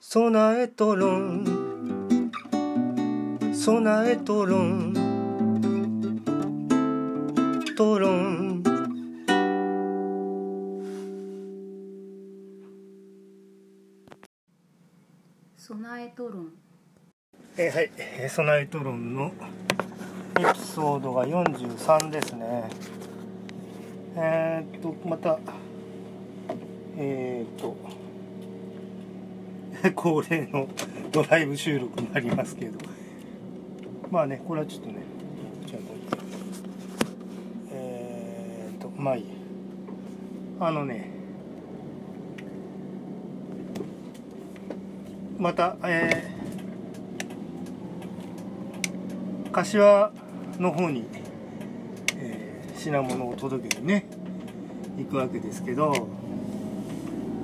備えとろん。備えとろん。とろん。備えとろん。えーはい、えー備えとろんのエピソードが43ですね。えー、っとまたえー、っと 恒例のドライブ収録になりますけど。まあねこれはちょっとねじゃあえー、っとまあいいあのねまたえー柏の方に、えー品物を届けにね行くわけですけど。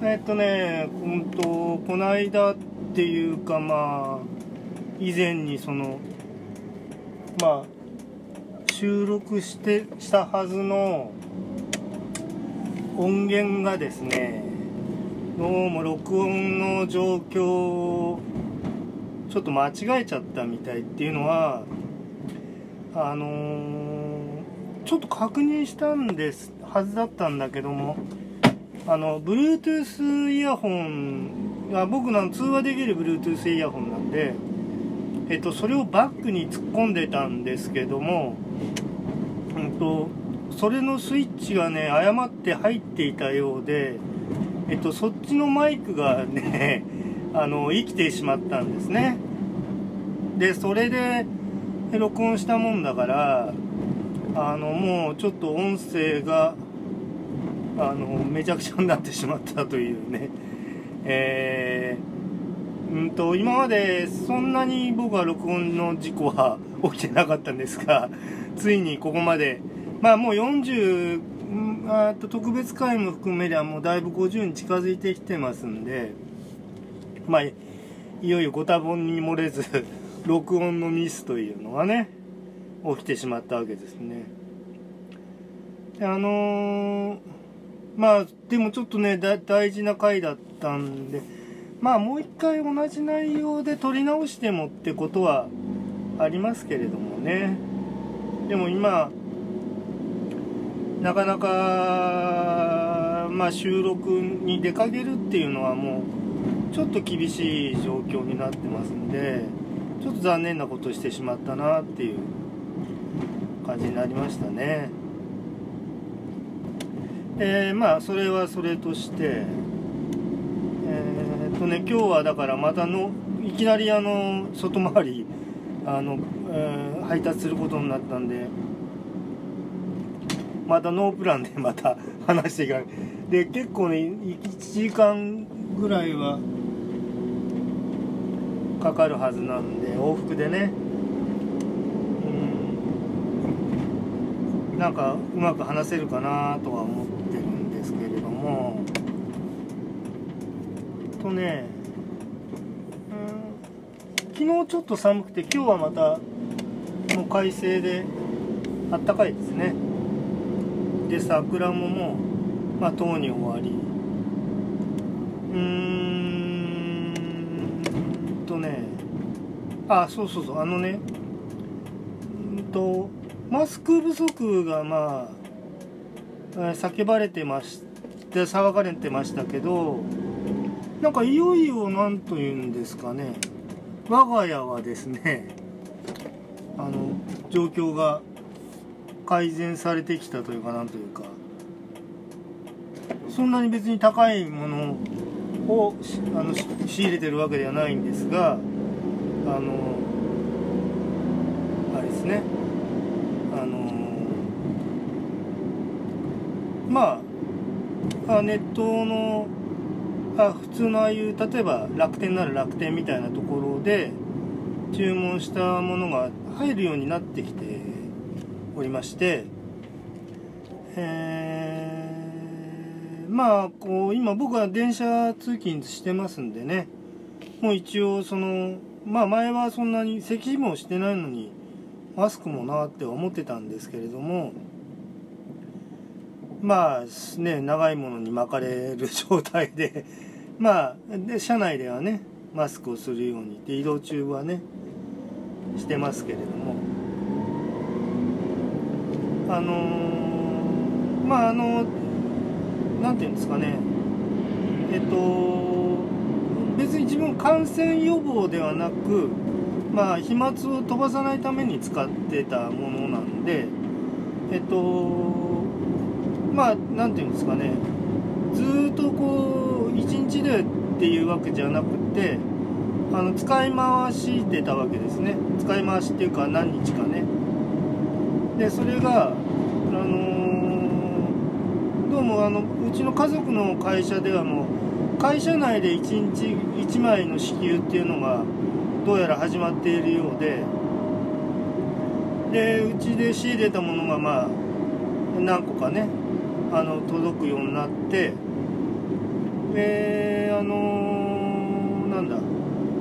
えっとねうんとこの間っていうかまあ以前にそのまあ収録してしたはずの音源がですねどうも録音の状況をちょっと間違えちゃったみたいっていうのはあのーちょっと確認したんですはずだったんだけどもあの Bluetooth イヤホンあ僕の通話できる Bluetooth イヤホンなんでえっとそれをバックに突っ込んでたんですけどもうんとそれのスイッチがね誤って入っていたようでえっとそっちのマイクがね あの生きてしまったんですね。でそれで録音したもんだからあのもうちょっと音声があのめちゃくちゃになってしまったというね。えーうんと今までそんなに僕は録音の事故は起きてなかったんですがついにここまでまあもう40あと特別会も含めりゃもうだいぶ50に近づいてきてますんでまあいよいよご多分に漏れず 録音のミスというのがね起きてしまったわけですね。であのーまあでもちょっとね大事な回だったんでまあもう一回同じ内容で撮り直してもってことはありますけれどもね。でも今なかなかまあ収録に出かけるっていうのはもうちょっと厳しい状況になってますんでちょっと残念なことしてしまったなっていう感じになりましたね。えーまあそれはそれとしてえーっとね今日はだからまたのいきなりあの外回りあの、えー配達することになったんでまたノープランで また話していかないで結構ね1時間ぐらいはかかるはずなんで往復でね。うん。なんかうまく話せるかなとは思ってるんですけれどもとねうん昨日ちょっと寒くて今日はまたもう快晴であったかいですね。で桜ももうまあとうに終わり。うーんとねあそうそうそうあのねうんとマスク不足がまあ叫ばれてまして騒がれてましたけどなんかいよいよなんというんですかね我が家はですね あの状況が改善されてきたというかなんというかそんなに別に高いものをあの仕入れてるわけではないんですがあのあれですねあのまあネットのあ普通のああいう例えば楽天なら楽天みたいなところで注文したものが入るようになってきておりまして、えーまあこう今僕は電車通勤してますんでねもう一応そのまあ前はそんなに咳もしてないのにマスクもなって思ってたんですけれどもまあね長いものに巻かれる状態で まあで車内ではねマスクをするようにって移動中はねしてますけれども。あのーまああのなんていうんですかね。えっと別に自分感染予防ではなくまあ飛沫を飛ばさないために使ってたものなんでえっとまあなんていうんですかね。ずっとこう一日でっていうわけじゃなくてあの使い回してたわけですね。使い回しっていうか何日かね。でそれがあのーどうもあのうちの家族の会社ではもう会社内で1日1枚の支給っていうのがどうやら始まっているようででうちで仕入れたものがまあ何個かね。あの届くようになってであのーなんだ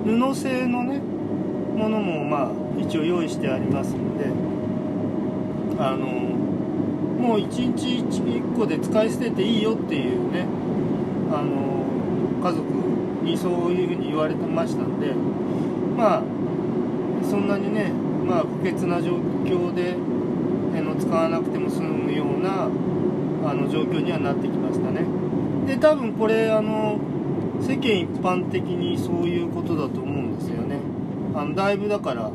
布製のねものもまあ一応用意してありますのであのもう1日 1, 個で使い捨てていいよっていうねあの家族にそういうふうに言われてましたんでまあそんなにねまあ不潔な状況での使わなくても済むようなあの状況にはなってきましたね。で多分これあの世間一般的にそういうことだと思うんですよね。あのだいぶだからう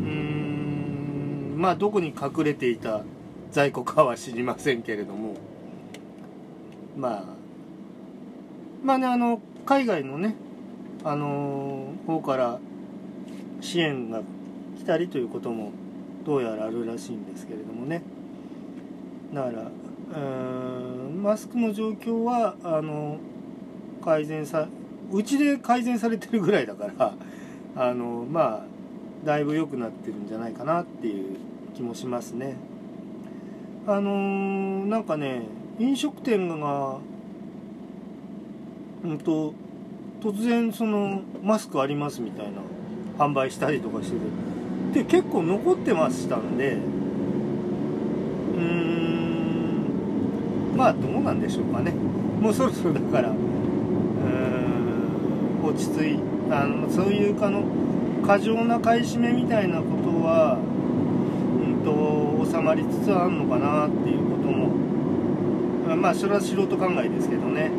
ーんまあどこに隠れていた在庫かは知りませんけれども。まあまあねあの海外のねあの方から支援が来たりということもどうやらあるらしいんですけれどもね。だからマスクの状況はあの改善さうちで改善されてるぐらいだから あのまあだいぶ良くなってるんじゃないかなっていう気もしますね。あのなんかね飲食店がうんと突然そのマスクありますみたいな販売したりとかしててで結構残ってましたんでうーんまあどうなんでしょうかね。もうそろそろだから。うん。落ち着いあのそういうかの過剰な買い占めみたいなことは、うん、と収まりつつあるのかなっていうことも。まあそれは素人考えですけどね。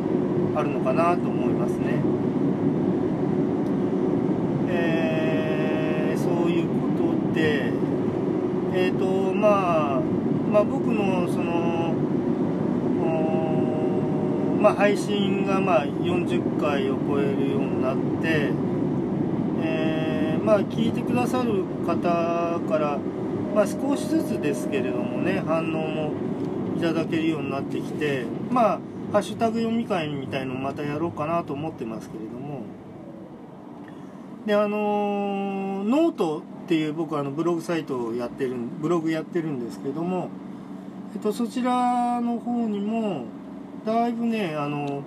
あるのかなと思いますね。えーそういうことで。えっ、とまあまあ僕のそのまあ配信がまあ40回を超えるようになってえーまあ聞いてくださる方からまあ少しずつですけれどもね反応もいただけるようになってきてまあハッシュタグ読み会みたいのもまたやろうかなと思ってますけれども。であのーノートっていう僕あのブログサイトをやってるブログやってるんですけども、えっと、そちらの方にもだいぶねあの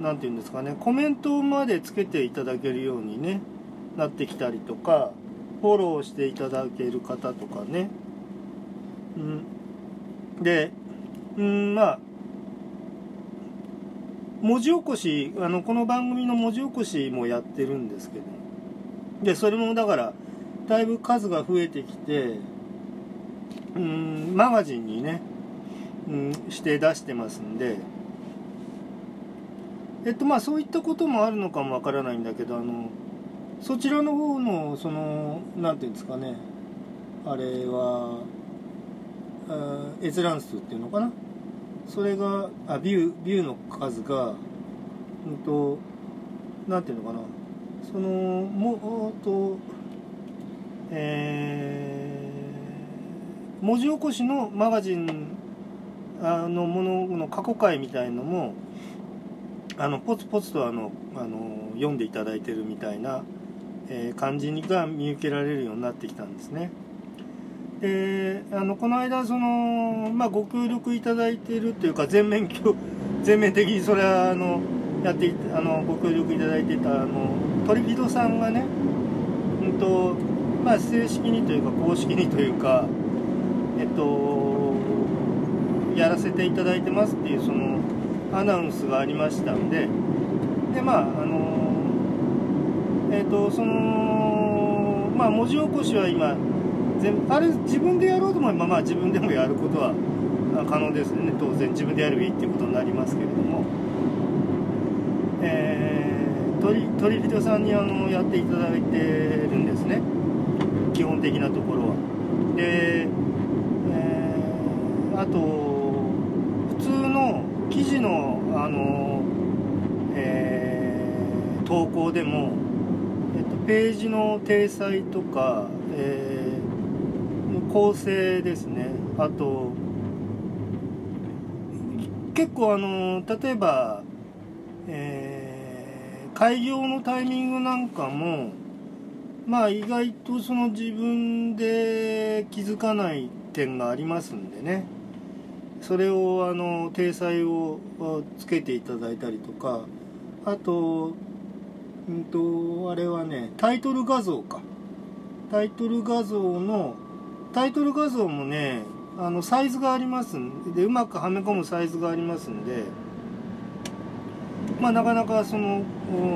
なんていうんですかねコメントまでつけていただけるようにねなってきたりとかフォローしていただける方とかね。うん。でうんまあ文字起こしあのこの番組の文字起こしもやってるんですけど。でそれもだからだいぶ数が増えてきてうんマガジンにね、うん、して出してますんで。えっとまあそういったこともあるのかもわからないんだけどあのそちらの方のそのなんていうんですかねあれはあ閲覧数っていうのかな？それがあビュービューの数がうんとなんていうのかな？そのもっとえー文字起こしのマガジンあのものの過去回みたいのもあのポツポツとあのあの読んでいただいてるみたいな、えー感じが見受けられるようになってきたんですね。であのこの間その、まあ、ご協力いただいているというか全面 全面的にそれはあのやってあのご協力いただいていたあのトリビドさんがね、うんとまあ、正式にというか公式にというか、えっと、やらせていただいてますっていうそのアナウンスがありましたんででまああのえっ、とそのまあ文字起こしは今全あれ自分でやろうと思えばまあ自分でもやることは可能ですね。当然自分でやればいいっていうことになりますけれども、えー、鳥鳥人さんにあのやっていただいてるんですね。基本的なところは。で、えー、あとのあの、えー、投稿でも、えっと、ページの体裁とか、えー、構成ですね。あと結構あの例えば、えー、開業のタイミングなんかもまあ意外とその自分で気づかない点がありますんでね。それをあの体裁をつけていただいたりとかあとうんとあれはねタイトル画像か。タイトル画像のタイトル画像もねあのサイズがありますんでうまくはめ込むサイズがありますんでまあなかなかその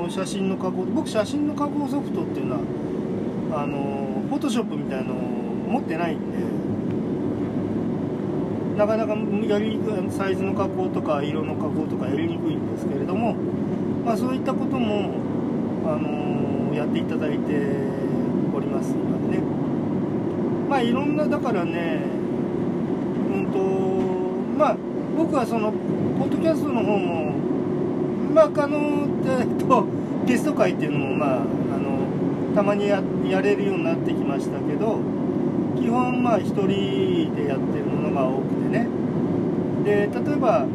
写真の加工僕写真の加工ソフトっていうのはあのフォトショップみたいのを持ってないんでなかなかやりサイズの加工とか色の加工とかやりにくいんですけれども、まあ、そういったことも、あのやっていただいております今ね。まあいろんなだからねうんとまあ僕はそのポッドキャストの方もまああのえっと ゲスト会っていうのもまああのたまにやれるようになってきましたけど基本まあ一人でやってるで例えば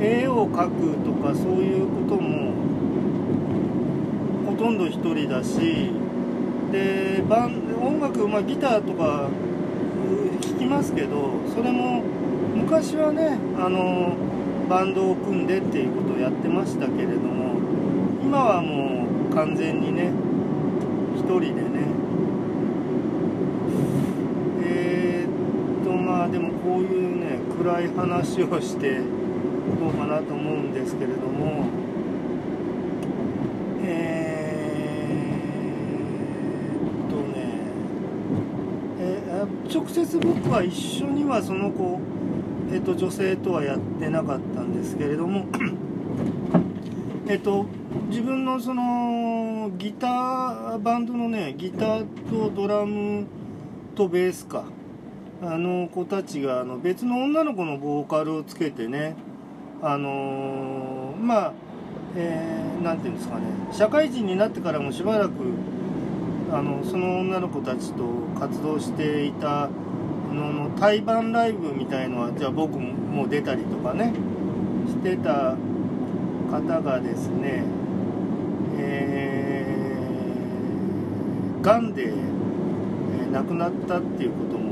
絵を描くとかそういうこともほとんど一人だしでバン音楽、まあ、ギターとか聞きますけどそれも昔はねあのバンドを組んでっていうことをやってましたけれども今はもう完全にね一人でねえー、っとまでもこういうね暗い話をしてどうかなと思うんですけれどもえっとね直接僕は一緒にはその子、えっと、女性とはやってなかったんですけれども えっと自分のそのギターバンドのねギターとドラムとベースか。あの子たちがあの別の女の子のボーカルをつけてねあのー、まあえー、て言うんですかね社会人になってからもしばらくあのその女の子たちと活動していたのの対バンライブみたいのはじゃあ僕も出たりとかねしてた方がですねえー、がんで、えー、亡くなったっていうことも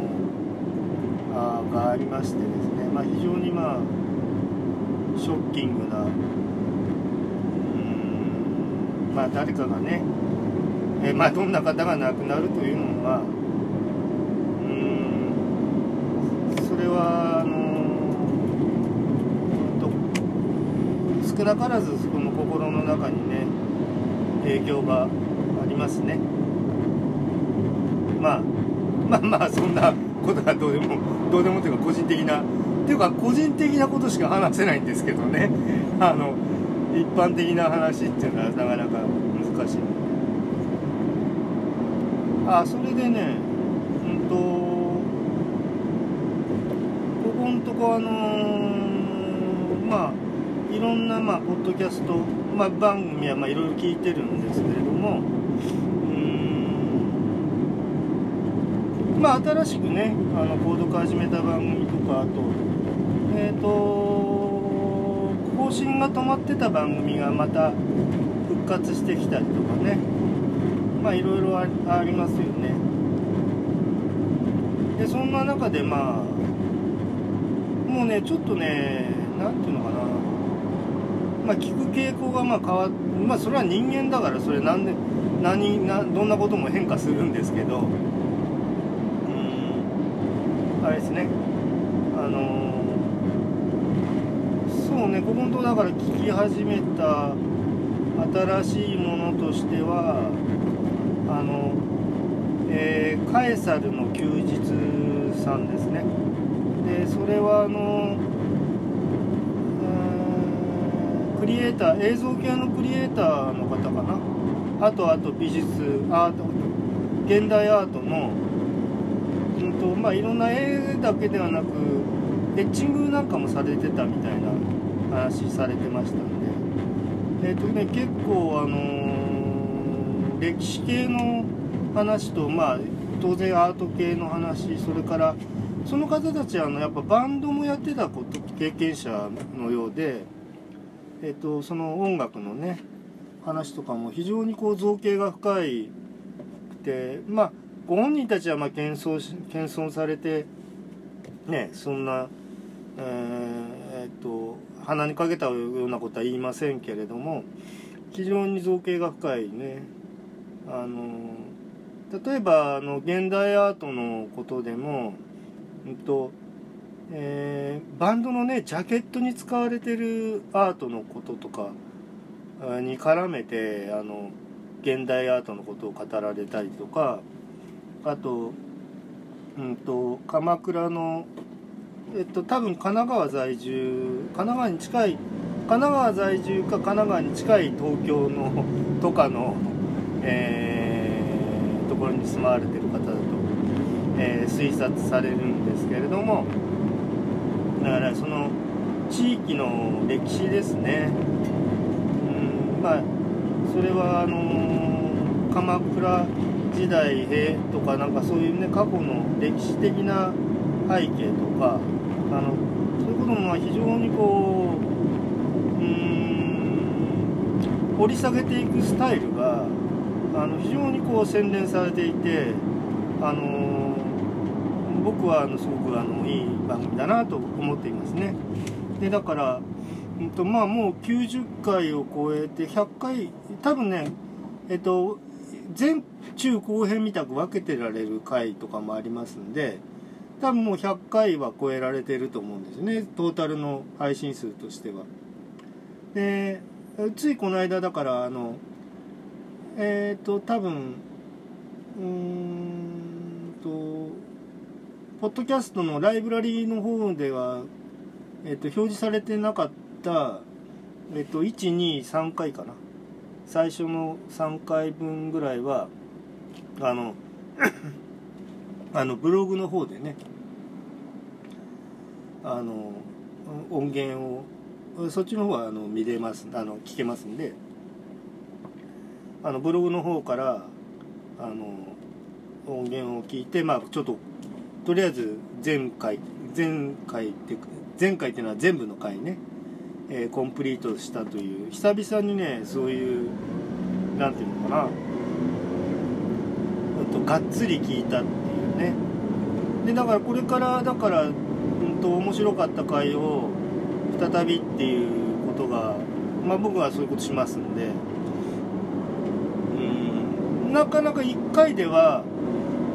がありましてですね、まあ、非常にまあショッキングなうんまあ誰かがねえ、まあ、どんな方が亡くなるというのはうんそれはあのー、少なからずその心の中にね影響がありますね。まあまあまあそんなことはどうでもどうでもというか個人的なっていうか個人的なことしか話せないんですけどね。あの一般的な話っていうのはなかなか難しい。あそれでねうんとここんとこあのー、まあいろんなまあポッドキャスト、まあ、番組はまあいろいろ聞いてるんですけれどもうんまあ新しくねあの購読始めた番組とかあとえっ、ー、と更新が止まってた番組がまた復活してきたりとかね。まあいろいろありますよね。でそんな中でまあもうねちょっとね何ていうのかな。まあ聞く傾向がまあ変わっまあそれは人間だからそれなんで何などんなことも変化するんですけど。あれですね。あのそうねここのとだから聞き始めた新しいものとしてはあの、えーカエサルの休日さんですね。でそれはあのクリエイター映像系のクリエイターの方かな。あとあと美術アート現代アートのまあいろんな絵だけではなくエッチングなんかもされてたみたいな話されてましたんで。えっ、とね結構あのー歴史系の話とまあ当然アート系の話それからその方たちはあのやっぱバンドもやってたこと経験者のようで、えっとその音楽のね話とかも非常にこう造形が深いくてまあご本人たちはまあ謙遜し謙遜されてねそんなえーえっと鼻にかけたようなことは言いませんけれども非常に造形が深いねあの例えばあの現代アートのことでも、うんとえーバンドのねジャケットに使われてるアートのこととかに絡めてあの現代アートのことを語られたりとかあと,、うん、と鎌倉の、えっと、多分神奈川在住神奈川に近い神奈川在住か神奈川に近い東京のとかの、えーところに住まわれてる方だと、えー推察されるんですけれどもだからその地域の歴史ですね。うんまあそれはあのー鎌倉時代へとかなんかそういうね過去の歴史的な背景とかあのそういうことも非常にこううーん掘り下げていくスタイルがあの非常にこう洗練されていてあの僕はあのすごくあのいい番組だなと思っていますね。でだから、うんとまあ、もう90回を超えて100回多分ねえっと前中後編みたく分けてられる回とかもありますんで多分もう100回は超えられてると思うんですね。トータルの配信数としては。でついこの間だからあのえっ、と多分うーんとポッドキャストのライブラリーの方では、えっと表示されてなかった、えっと123回かな。最初の3回分ぐらいはあのあのブログの方でねあの音源をそっちの方はあの見れますあの聞けますんであのブログの方からあの音源を聞いてまあちょっととりあえず前回前回って前回っていうのは全部の回ね、えーコンプリートしたという久々にねそういうなんていうのかながっつり聞いたっていうね。でだからこれからだから、うん、と面白かった回を再びっていうことがまあ僕はそういうことしますんで。うんなかなか1回では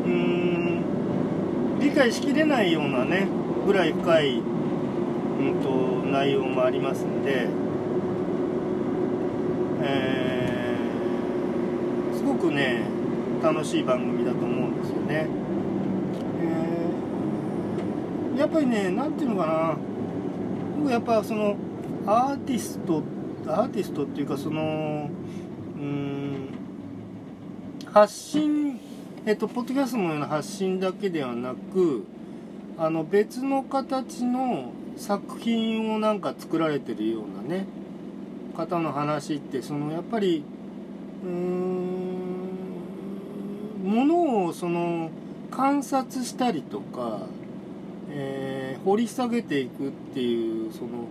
うん理解しきれないようなねぐらい深い、うん、と内容もありますんで、えーすごくね楽しい番組だと思うんですよね、えーやっぱりねなんていうのかな。僕やっぱそのアーティストアーティストっていうかそのうん発信えっとポッドキャストのような発信だけではなくあの別の形の作品をなんか作られてるようなね方の話ってそのやっぱりうーんものをその観察したりとか、えー掘り下げていくっていうその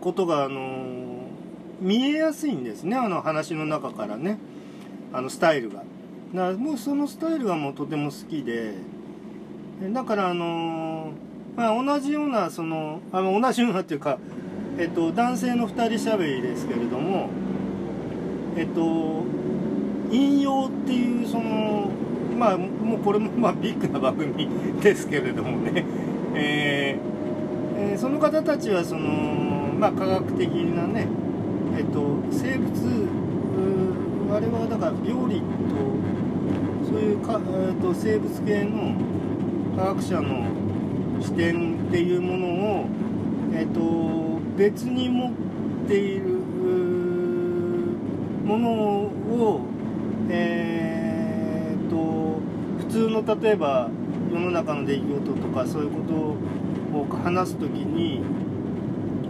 ことがあの見えやすいんですねあの話の中からねあのスタイルが。だからもうそのスタイルがもうとても好きでだからあのまあ同じようなそのあの同じようなっていうかえっと男性の2人しゃべりですけれどもえっと引用っていうそのまあもうこれもまあビッグな番組 ですけれどもね、えーえーその方たちはそのまあ科学的なねえっと生物あれはだから病理とそういうか、えー、と生物系の科学者の視点っていうものを、えー、と別に持っているものを、の例えば世の中の出来事とかそういうことを話す時に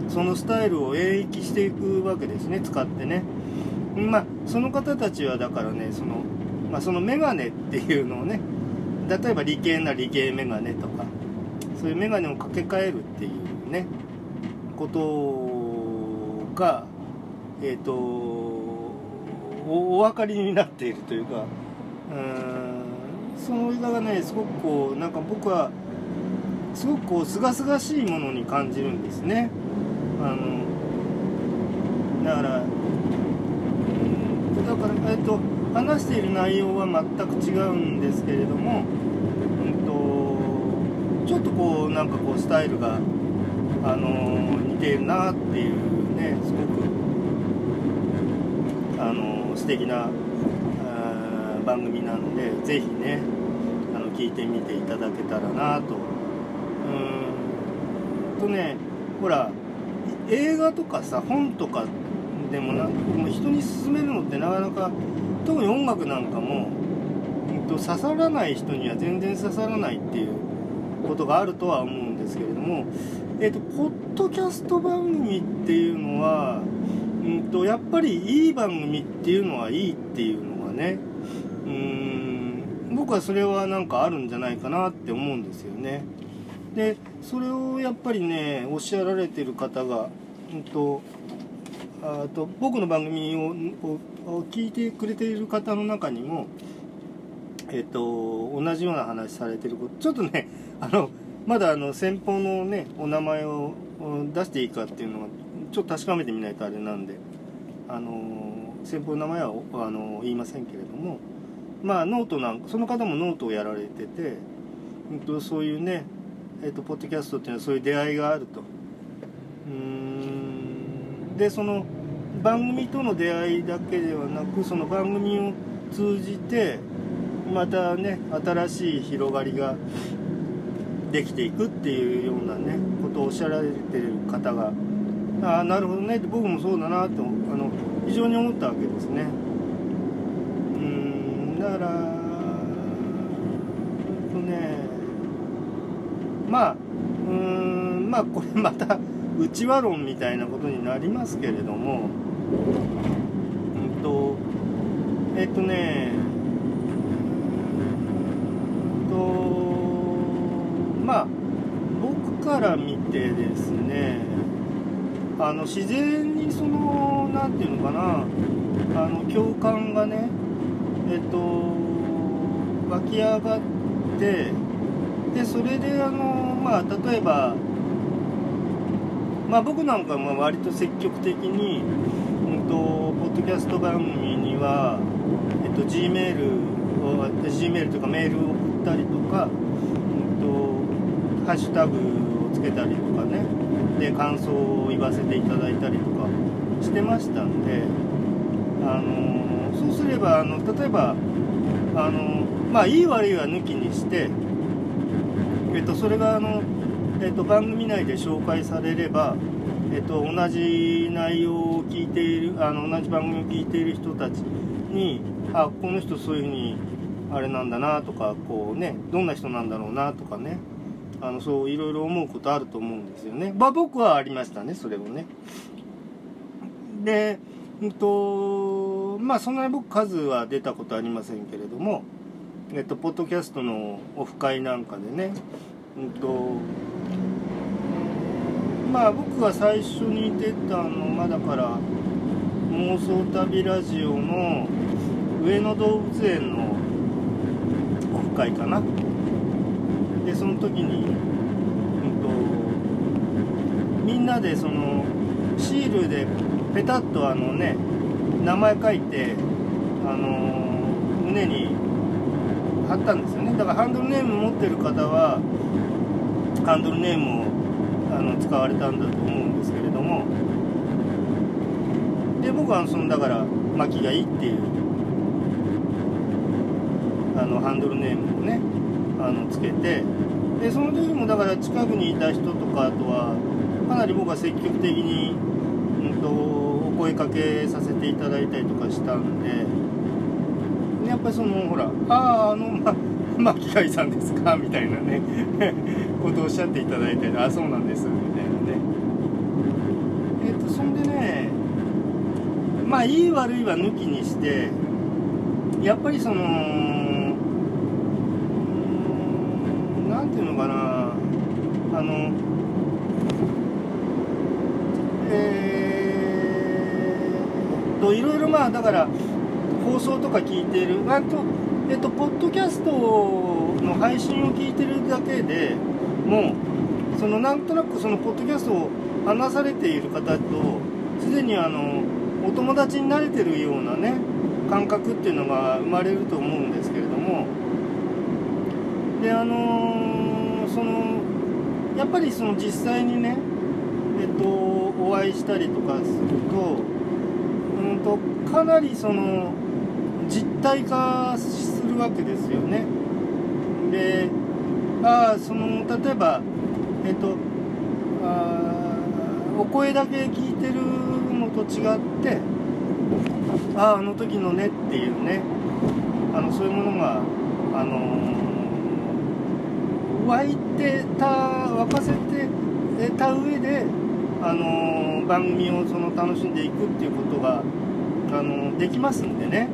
そのスタイルを演繹していくわけですね使ってね。まあその方たちはだからねその,、まあ、そのメガネっていうのをね例えば理系な理系メガネとかそういうメガネを掛け替えるっていうねことがえっ、ー、とお分かりになっているというかうんその映画がねすごくこうなんか僕はすごくこう清々しいものに感じるんですね。あのだからだから、えっと、話している内容は全く違うんですけれども、うんと、ちょっとこうなんかこうスタイルが、あの似ているなっていうねすごく、あの素敵な番組なのでぜひねあの聞いてみていただけたらなと。うん。とねほら映画とかさ本とかでもなも人に勧めるのってなかなか特に音楽なんかも、えっと、刺さらない人には全然刺さらないっていうことがあるとは思うんですけれども、えっと、ポッドキャスト番組っていうのは、うんと、やっぱりいい番組っていうのはいいっていうのがね僕はそれはなんかあるんじゃないかなって思うんですよね。でそれをやっぱりねおっしゃられてる方が、うんと、あと僕の番組をを聞いてくれている方の中にも、えっと、同じような話されてることちょっとねあのまだあの先方のねお名前を出していいかっていうのはちょっと確かめてみないとあれなんであの先方の名前はあの言いませんけれどもまあノートなんかその方もノートをやられてて、うん、とそういうねえーと、ポッドキャストっていうのはそういう出会いがあると。うん。でその番組との出会いだけではなくその番組を通じてまたね新しい広がりができていくっていうようなねことをおっしゃられてる方がああなるほどねって僕もそうだなとあの非常に思ったわけですね。だからとねまあうんまあこれまた内輪論みたいなことになりますけれどもうんとえっとねとまあ僕から見てですねあの自然にその何て言うのかなあの共感がねえっと湧き上がってでそれであのまあ例えばまあ僕なんかも割と積極的に、うんと、ポッドキャスト番組には、えっと、G メールを G メールとかメールを送ったりとか、うんと、ハッシュタグをつけたりとかねで感想を言わせていただいたりとかしてましたんであのそうすればあの例えばあのまあいい悪いは抜きにしてえっと、それがあの、えっと、番組内で紹介されれば、えっと、同じ内容を聞いているあの同じ番組を聞いている人たちにあこの人そういうふうにあれなんだなとかこうねどんな人なんだろうなとかねあのそういろいろ思うことあると思うんですよね。まあ僕はありましたねそれをね。でうんとまあそんなに僕数は出たことありませんけれどもえっと、ポッドキャストのオフ会なんかでね、うんと、まあ僕が最初に出たのまだから妄想旅ラジオの上野動物園のオフ会かな。でその時に、うんと、みんなでそのシールでペタッとあのね名前書いてあの胸に貼ったんですよね。だからハンドルネーム持ってる方はハンドルネームをあの使われたんだと思うんですけれども。で僕はそのだから巻きがいいっていうあのハンドルネームをねあのつけてでその時もだから近くにいた人とかあとはかなり僕は積極的に、うんと、声かけさせていただいたりとかしたんでやっぱりそのほら「あああのま 巻貝さんですか?」みたいなね ことをおっしゃっていただいて「あそうなんです」みたいなねえっ、とそんでねまあいい悪いは抜きにしてやっぱりその何ていうのかなあのえー、といろいろまあだから放送とか聞いてる。あとえっとポッドキャストの配信を聞いてるだけでもうそのなんとなくそのポッドキャストを話されている方とすでにあのお友達になれてるようなね感覚っていうのが生まれると思うんですけれども。であのそのやっぱりその実際にねえっとお会いしたりとかするとうんとかなりその実体化するわけですよね。であその例えばえっとあお声だけ聞いてるのと違ってあああの時のねっていうね。あのそういうものがあの湧いてた沸かせてた上であの番組をその楽しんでいくっていうことがあのできますんでね、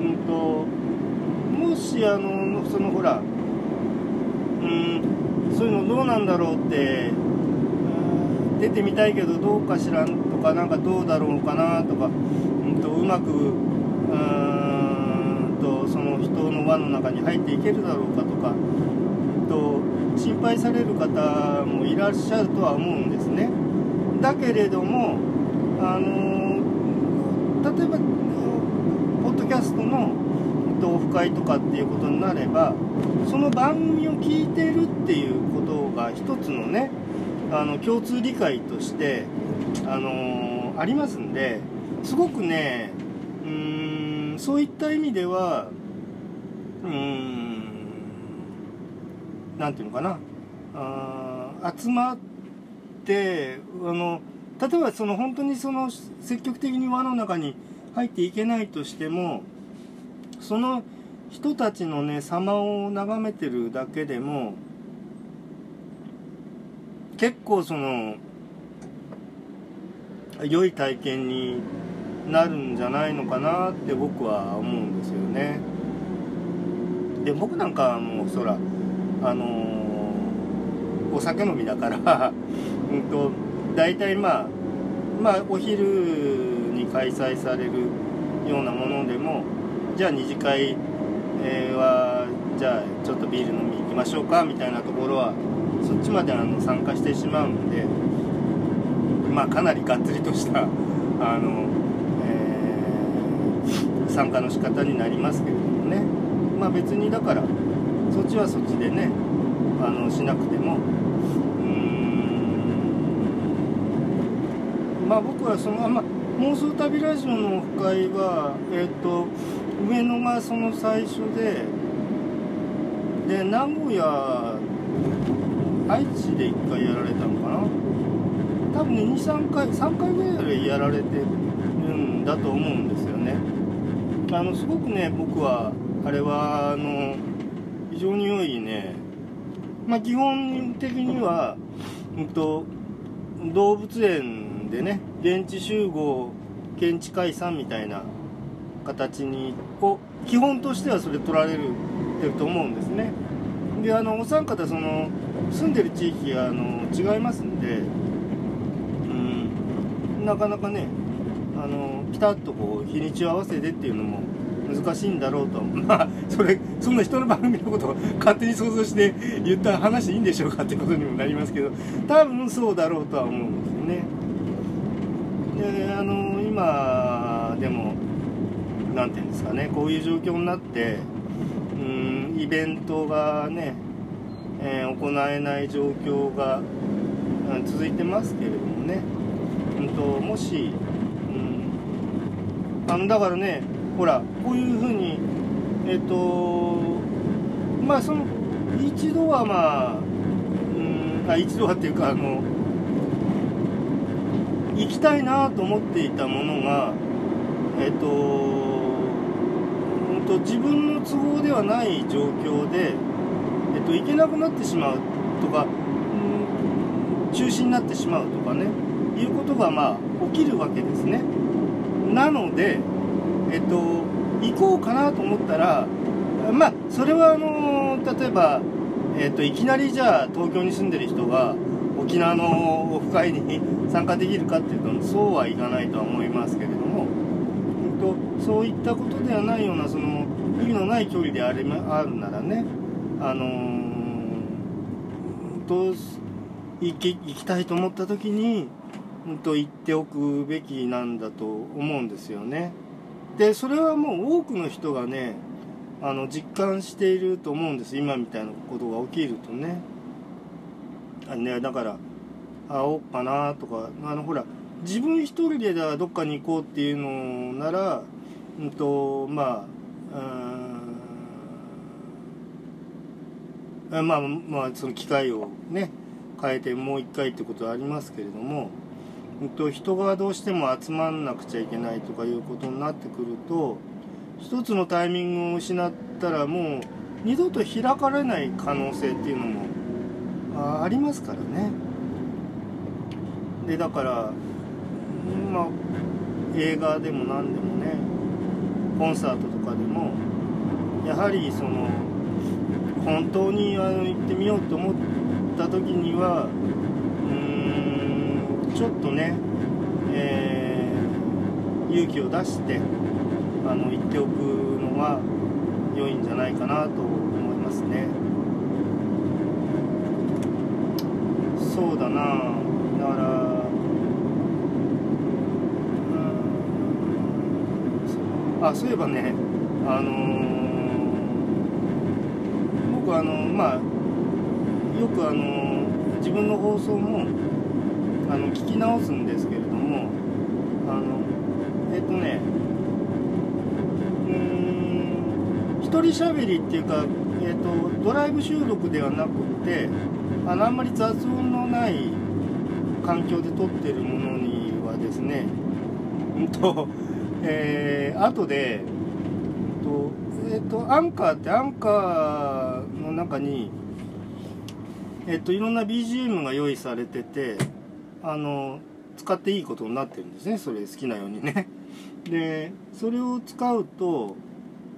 うんと、もしあのそのほらうんそういうのどうなんだろうって出てみたいけどどうかしらんとかなんかどうだろうかなとか、うんと、うまくうんとその人の輪の中に入っていけるだろうかとか、うんと、心配される方もいらっしゃるとは思うんですね。だけれどもあの例えばポッドキャストのオフ会とかっていうことになればその番組を聞いてるっていうことが一つのねあの共通理解として、あの、ありますんですごくねうーんそういった意味ではうーんなんていうのかな集まってあの例えばその本当にその積極的に輪の中に入っていけないとしてもその人たちのね様を眺めてるだけでも結構その良い体験になるんじゃないのかなって僕は思うんですよね。で僕なんかもうそらあのー、お酒飲みだから んと大体まあまあお昼に開催されるようなものでもじゃあ二次会、はじゃあちょっとビール飲み行きましょうかみたいなところはそっちまであの参加してしまうんでまあかなりがっつりとしたあの、えー、参加の仕方になりますけれどもね。まあ別にだからそっちはそっちでねあのしなくてもまあ僕はそのあ、ま、妄想旅ラジオのオフ会はえっ、ー、と上野がその最初でで名古屋愛知で1回やられたのかな？多分ね23回3回ぐらいやられてるんだと思うんですよね。あのすごくね僕はあれはあの非常に良いねまあ基本的には、うんと、動物園でね現地集合現地解散みたいな形にを基本としてはそれ取られるてると思うんですね。であのお三方その住んでる地域があの違いますんでうんなかなかねあのピタッとこう日にちを合わせてっていうのも難しいんだろうと。まあそれそんな人の番組のことを勝手に想像して言った話でいいんでしょうかってことにもなりますけど多分そうだろうとは思うんですよね。あの今でも何て言うんですかねこういう状況になってうんイベントがね、えー、行えない状況が続いてますけれどもね、うんと、もし、うん、あのだからねほらこういうふうにえっ、とまあその一度はまあうんあ一度はっていうかあの行きたいなと思っていたものがえっ、とうんと自分の都合ではない状況で、えっと、行けなくなってしまうとか、うん、中止になってしまうとかねいうことがまあ起きるわけですね。なのでえっと行こうかなと思ったらまあそれはあの例えば、えっと、いきなりじゃあ東京に住んでる人が沖縄の会に参加できるかっていうとそうはいかないとは思いますけれども、えっと、そういったことではないようなその意味のない距離でありあるならねあのー、と行き行きたいと思った時に、うん、と言っておくべきなんだと思うんですよね。でそれはもう多くの人がねあの実感していると思うんです今みたいなことが起きるとね。あねだから会おうかなとかあのほら自分一人でどっかに行こうっていうのなら、うんとまあまあまあその機会をね変えてもう一回ってことはありますけれども、うん、と人がどうしても集まんなくちゃいけないとかいうことになってくると一つのタイミングを失ったらもう二度と開かれない可能性っていうのもあありますからね。でだからまあ映画でも何でもねコンサートとかでもやはりその本当にあの行ってみようと思った時にはうーんちょっとね、えー、勇気を出してあの行っておくのが良いんじゃないかなと思いますね。そうだなだからあそういえばねあのー、僕あのまあよくあの、自分の放送もあの聞き直すんですけれどもあのえっとねうーん一人喋りっていうか、えっと、ドライブ収録ではなくてあのあんまり雑音のない環境で撮ってるものにはですねうんとえー、後で、とえっ、と、アンカーってアンカーの中に、えっ、と、いろんな BGM が用意されてて、あの、使っていいことになってるんですね、それ好きなようにね。で、それを使うと、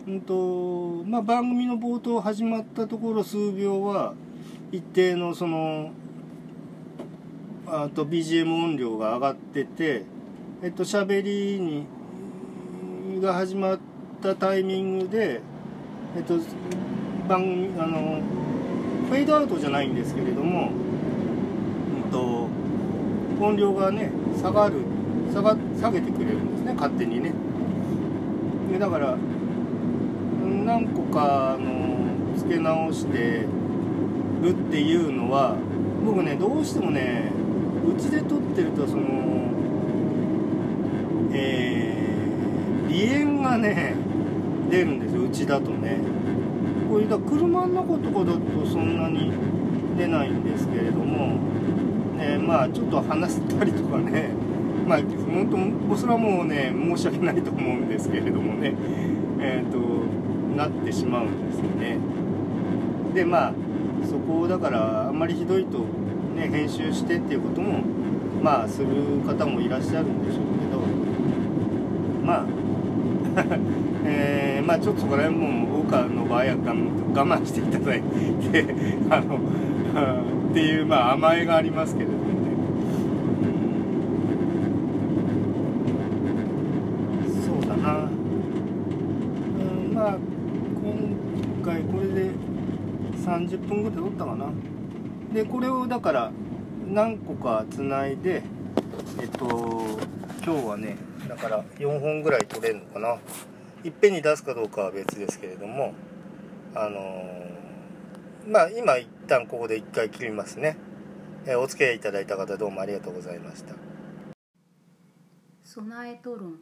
うんと、まあ、番組の冒頭始まったところ数秒は、一定のその、あと BGM 音量が上がってて、えっと、喋りにが始まったタイミングで、えっと、番組あのフェードアウトじゃないんですけれども、うんと、音量がね下がる下が下げてくれるんですね勝手にね。でだから何個かあの付け直してるっていうのは僕ねどうしてもねうちで撮ってるとそのえー鼻炎がね出るんですようちだとね。これだ車の中とかだとそんなに出ないんですけれども、ね、まあちょっと話したりとかねまあ本当それはもうね申し訳ないと思うんですけれどもねえっ、ー、となってしまうんですよね。でまあそこをだからあんまりひどいとね編集してっていうこともまあする方もいらっしゃるんでしょうけどまあ えー、まあちょっとそこら辺も僕の場合は我慢していただいて あの っていうまあ甘えがありますけれどもね、うん。そうだな、うん、まあ今回これで30分ぐらい撮ったかな。でこれをだから何個かつないでえっと今日はねから4本ぐらい取れるのかな。いっぺんに出すかどうかは別ですけれどもあのー、まあ今一旦ここで1回切りますね、えー、お付き合いいただいた方どうもありがとうございました。備えと論